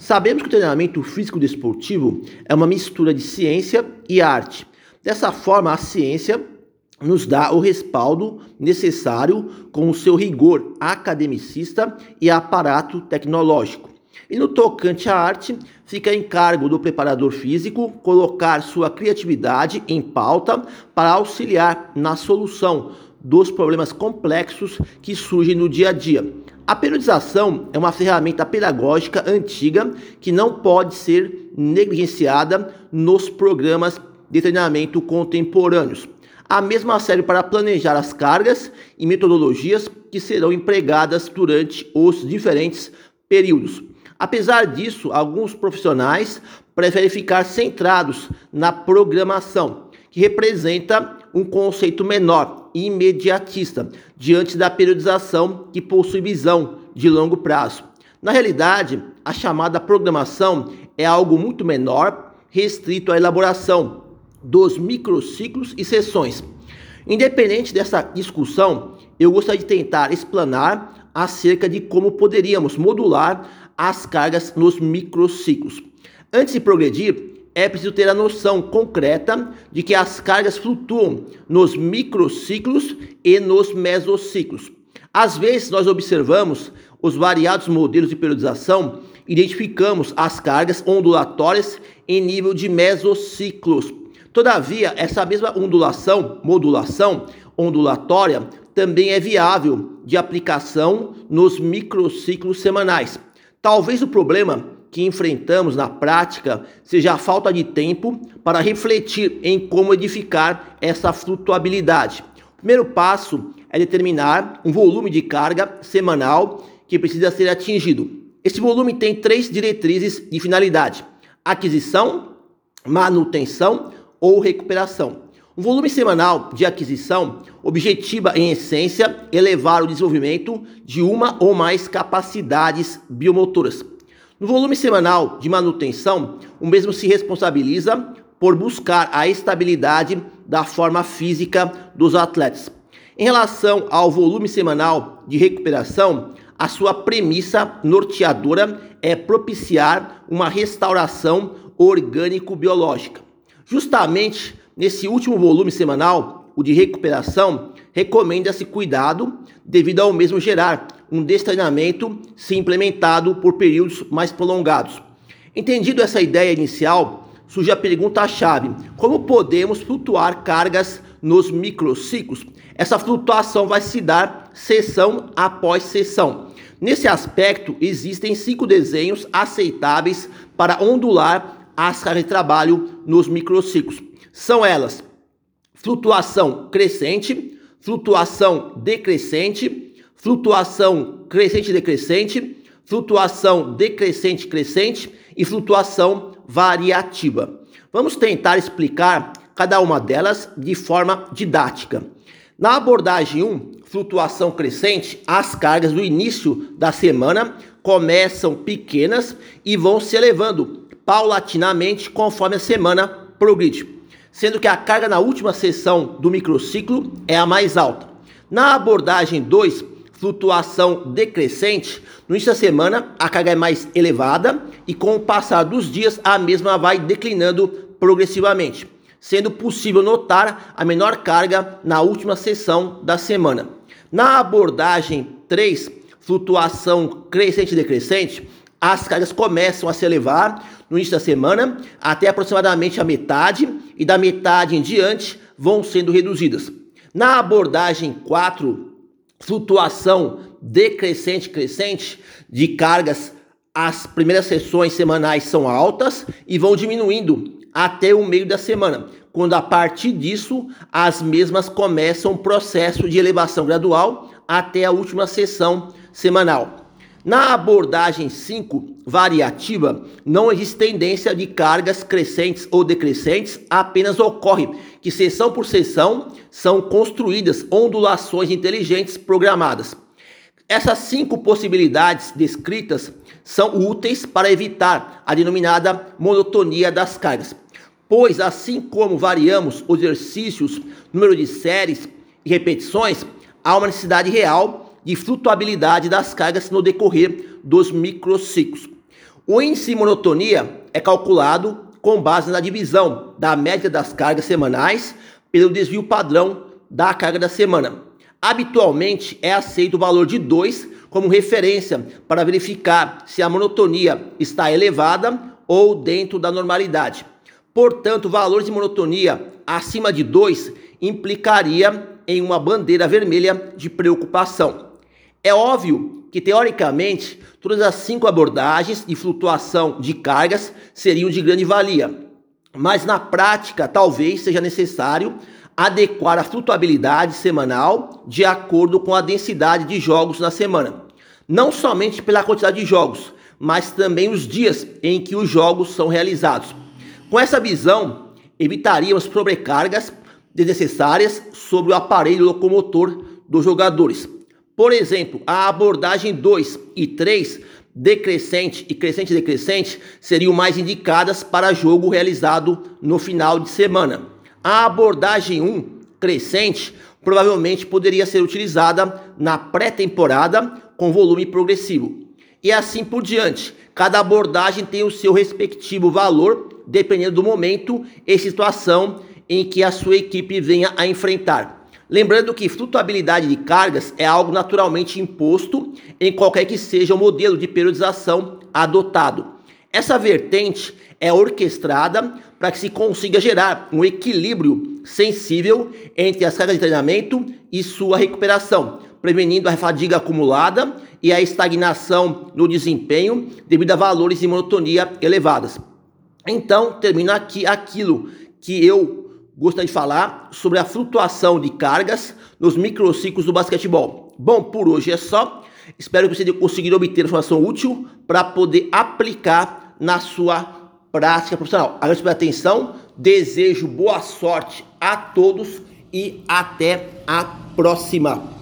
Sabemos que o treinamento físico desportivo é uma mistura de ciência e arte. Dessa forma, a ciência nos dá o respaldo necessário com o seu rigor academicista e aparato tecnológico. E no tocante à arte, fica em cargo do preparador físico colocar sua criatividade em pauta para auxiliar na solução dos problemas complexos que surgem no dia a dia. A periodização é uma ferramenta pedagógica antiga que não pode ser negligenciada nos programas de treinamento contemporâneos. A mesma serve para planejar as cargas e metodologias que serão empregadas durante os diferentes períodos. Apesar disso, alguns profissionais preferem ficar centrados na programação, que representa um conceito menor imediatista diante da periodização que possui visão de longo prazo. Na realidade, a chamada programação é algo muito menor, restrito à elaboração dos microciclos e sessões. Independente dessa discussão, eu gostaria de tentar explanar acerca de como poderíamos modular as cargas nos microciclos. Antes de progredir, é preciso ter a noção concreta de que as cargas flutuam nos microciclos e nos mesociclos. Às vezes, nós observamos os variados modelos de periodização, identificamos as cargas ondulatórias em nível de mesociclos. Todavia, essa mesma ondulação, modulação ondulatória, também é viável de aplicação nos microciclos semanais. Talvez o problema que enfrentamos na prática seja a falta de tempo para refletir em como edificar essa flutuabilidade. O primeiro passo é determinar um volume de carga semanal que precisa ser atingido. Esse volume tem três diretrizes de finalidade: aquisição, manutenção ou recuperação. Um volume semanal de aquisição objetiva, em essência, elevar o desenvolvimento de uma ou mais capacidades biomotoras. No volume semanal de manutenção, o mesmo se responsabiliza por buscar a estabilidade da forma física dos atletas. Em relação ao volume semanal de recuperação, a sua premissa norteadora é propiciar uma restauração orgânico-biológica. Justamente nesse último volume semanal, o de recuperação, recomenda-se cuidado devido ao mesmo gerar um destreinamento se implementado por períodos mais prolongados. Entendido essa ideia inicial, surge a pergunta-chave: como podemos flutuar cargas nos microciclos? Essa flutuação vai se dar sessão após sessão. Nesse aspecto, existem cinco desenhos aceitáveis para ondular as cargas de trabalho nos microciclos. São elas: flutuação crescente, flutuação decrescente, flutuação crescente-decrescente, flutuação decrescente-crescente e flutuação variativa. Vamos tentar explicar cada uma delas de forma didática. Na abordagem 1, flutuação crescente, as cargas do início da semana começam pequenas e vão se elevando paulatinamente conforme a semana progride, sendo que a carga na última sessão do microciclo é a mais alta. Na abordagem 2, flutuação decrescente, no início da semana a carga é mais elevada e com o passar dos dias a mesma vai declinando progressivamente, sendo possível notar a menor carga na última sessão da semana. Na abordagem 3, flutuação crescente decrescente, as cargas começam a se elevar no início da semana até aproximadamente a metade e da metade em diante vão sendo reduzidas. Na abordagem 4, flutuação decrescente crescente de cargas, as primeiras sessões semanais são altas e vão diminuindo até o meio da semana, quando a partir disso as mesmas começam um processo de elevação gradual até a última sessão semanal. Na abordagem 5, variativa, não existe tendência de cargas crescentes ou decrescentes, apenas ocorre que sessão por sessão são construídas ondulações inteligentes programadas. Essas cinco possibilidades descritas são úteis para evitar a denominada monotonia das cargas, pois assim como variamos os exercícios, número de séries e repetições, há uma necessidade real de flutuabilidade das cargas no decorrer dos microciclos. O índice monotonia é calculado com base na divisão da média das cargas semanais pelo desvio padrão da carga da semana. Habitualmente é aceito o valor de 2 como referência para verificar se a monotonia está elevada ou dentro da normalidade. Portanto, valores de monotonia acima de 2 implicaria em uma bandeira vermelha de preocupação. É óbvio que, teoricamente, todas as cinco abordagens de flutuação de cargas seriam de grande valia, mas na prática talvez seja necessário adequar a flutuabilidade semanal de acordo com a densidade de jogos na semana, não somente pela quantidade de jogos, mas também os dias em que os jogos são realizados. Com essa visão, evitaríamos sobrecargas desnecessárias sobre o aparelho locomotor dos jogadores por exemplo, a abordagem 2 e 3, decrescente e crescente decrescente, seriam mais indicadas para jogo realizado no final de semana. A abordagem 1, crescente, provavelmente poderia ser utilizada na pré-temporada com volume progressivo. E assim por diante. Cada abordagem tem o seu respectivo valor, dependendo do momento e situação em que a sua equipe venha a enfrentar. Lembrando que flutuabilidade de cargas é algo naturalmente imposto em qualquer que seja o modelo de periodização adotado. Essa vertente é orquestrada para que se consiga gerar um equilíbrio sensível entre as cargas de treinamento e sua recuperação, prevenindo a fadiga acumulada e a estagnação no desempenho devido a valores de monotonia elevadas. Então, termino aqui aquilo que eu gostaria de falar sobre a flutuação de cargas nos microciclos do basquetebol. Bom, por hoje é só. Espero que você tenha conseguido obter informação útil para poder aplicar na sua prática profissional. Agradeço pela atenção, desejo boa sorte a todos e até a próxima.